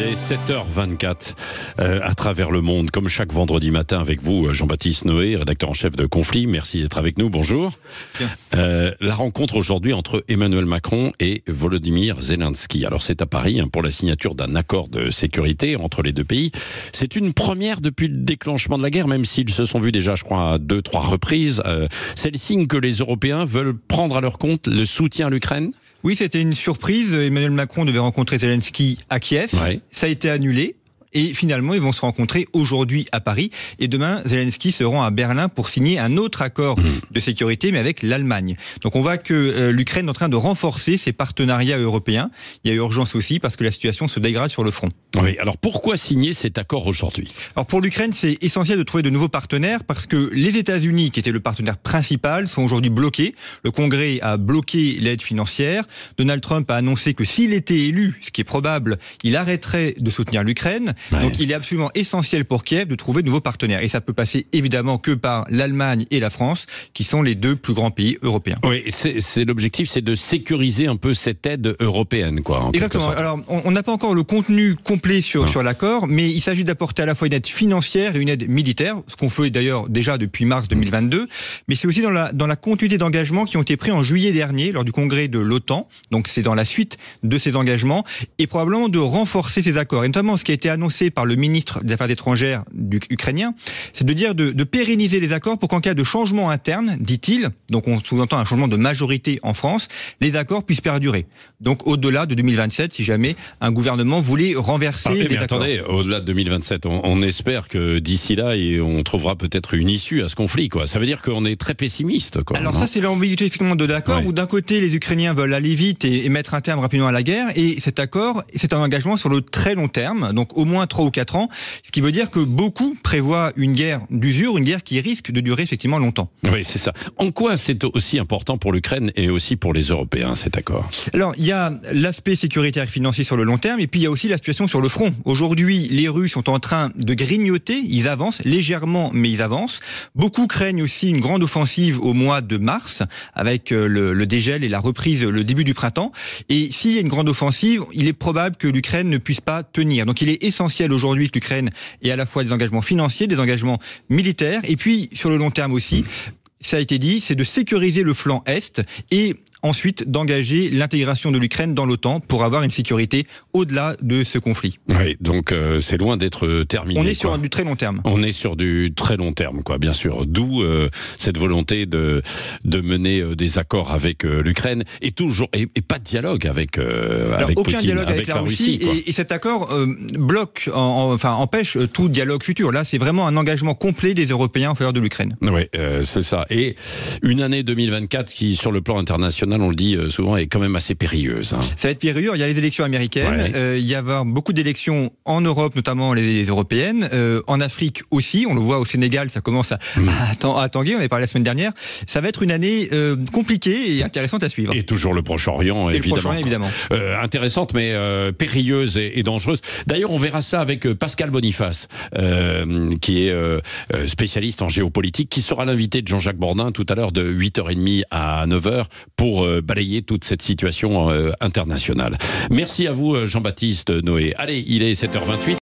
Il est 7h24 euh, à travers le monde, comme chaque vendredi matin avec vous, euh, Jean-Baptiste Noé, rédacteur en chef de Conflit. Merci d'être avec nous. Bonjour. Euh, la rencontre aujourd'hui entre Emmanuel Macron et Volodymyr Zelensky. Alors c'est à Paris hein, pour la signature d'un accord de sécurité entre les deux pays. C'est une première depuis le déclenchement de la guerre, même s'ils se sont vus déjà, je crois, à deux, trois reprises. Euh, c'est le signe que les Européens veulent prendre à leur compte le soutien à l'Ukraine Oui, c'était une surprise. Emmanuel Macron devait rencontrer Zelensky à Kiev. Ouais. Ça a été annulé. Et finalement, ils vont se rencontrer aujourd'hui à Paris. Et demain, Zelensky se rend à Berlin pour signer un autre accord de sécurité, mais avec l'Allemagne. Donc on voit que euh, l'Ukraine est en train de renforcer ses partenariats européens. Il y a urgence aussi parce que la situation se dégrade sur le front. Oui, alors pourquoi signer cet accord aujourd'hui? Alors pour l'Ukraine, c'est essentiel de trouver de nouveaux partenaires parce que les États-Unis, qui étaient le partenaire principal, sont aujourd'hui bloqués. Le Congrès a bloqué l'aide financière. Donald Trump a annoncé que s'il était élu, ce qui est probable, il arrêterait de soutenir l'Ukraine. Ouais. Donc il est absolument essentiel pour Kiev de trouver de nouveaux partenaires. Et ça peut passer évidemment que par l'Allemagne et la France, qui sont les deux plus grands pays européens. Oui, c'est l'objectif, c'est de sécuriser un peu cette aide européenne, quoi. en Exactement. sorte. Alors, on n'a pas encore le contenu complet sur, Non. sur l'accord, mais il s'agit d'apporter à la fois une aide financière et une aide militaire, ce qu'on fait d'ailleurs déjà depuis mars 2022, mais c'est aussi dans la, dans la continuité d'engagements qui ont été pris en juillet dernier lors du congrès de l'OTAN. Donc, c'est dans la suite de ces engagements et probablement de renforcer ces accords. Et notamment, ce qui a été annoncé par le ministre des Affaires étrangères du, ukrainien, c'est de dire de, de pérenniser les accords pour qu'en cas de changement interne, dit-il, donc on sous-entend un changement de majorité en France, les accords puissent perdurer. Donc, au-delà de 2027, si jamais un gouvernement voulait renverser Ah, eh, les mais accords. attendez, au-delà de 2027, on, on espère que d'ici là, et on trouvera peut-être une issue à ce conflit. Quoi. Ça veut dire qu'on est très pessimiste. Quoi, Alors ça, c'est l'ambiguïté effectivement de l'accord, Ouais. où d'un côté, les Ukrainiens veulent aller vite et, et mettre un terme rapidement à la guerre, et cet accord, c'est un engagement sur le très long terme, donc au moins trois ou quatre ans, ce qui veut dire que beaucoup prévoient une guerre d'usure, une guerre qui risque de durer effectivement longtemps. oui, c'est ça. En quoi c'est aussi important pour l'Ukraine et aussi pour les Européens cet accord? Alors, il y a l'aspect sécuritaire et financier sur le long terme, et puis il y a aussi la situation sur le front. Aujourd'hui, les Russes sont en train de grignoter, ils avancent légèrement, mais ils avancent. Beaucoup craignent aussi une grande offensive au mois de mars, avec euh, le, le dégel et la reprise le début du printemps. Et s'il y a une grande offensive, il est probable que l'Ukraine ne puisse pas tenir. Donc il est essentiel aujourd'hui que l'Ukraine ait à la fois des engagements financiers, des engagements militaires, et puis sur le long terme aussi, ça a été dit, c'est de sécuriser le flanc Est et ensuite d'engager l'intégration de l'Ukraine dans l'OTAN pour avoir une sécurité au-delà de ce conflit. Oui, donc euh, c'est loin d'être terminé. On est sur du très long terme. On est sur du très long terme, quoi, bien sûr. D'où euh, cette volonté de de mener euh, des accords avec euh, l'Ukraine et toujours et, et pas de dialogue avec euh, Alors, avec aucun Poutine, dialogue avec, la, Russie, et, et cet accord euh, bloque, en- en- enfin empêche euh, tout dialogue futur. Là, c'est vraiment un engagement complet des Européens en faveur de l'Ukraine. Oui, euh, c'est ça. Et une année 2024 qui, sur le plan international, on le dit euh, souvent, est quand même assez périlleuse. hein. Ça va être périlleux. Il y a les élections américaines. Ouais. Euh, il y avoir beaucoup d'élections en Europe, notamment les européennes. Euh, en Afrique aussi. On le voit au Sénégal, ça commence à, Mm. à, à tanguer. On avait parlé la semaine dernière. Ça va être une année euh, compliquée et intéressante à suivre. Et toujours le Proche-Orient, Et le évidemment. Proche-Orient, évidemment. Intéressante, mais périlleuse et, et dangereuse. D'ailleurs, on verra ça avec Pascal Boniface, qui est spécialiste en géopolitique, qui sera l'invité de Jean-Jacques Bourdin tout à l'heure de 8h30 à 9h pour euh, balayer toute cette situation euh, internationale. Merci à vous, euh, Jean-Baptiste Noé. Allez, il est 7h28.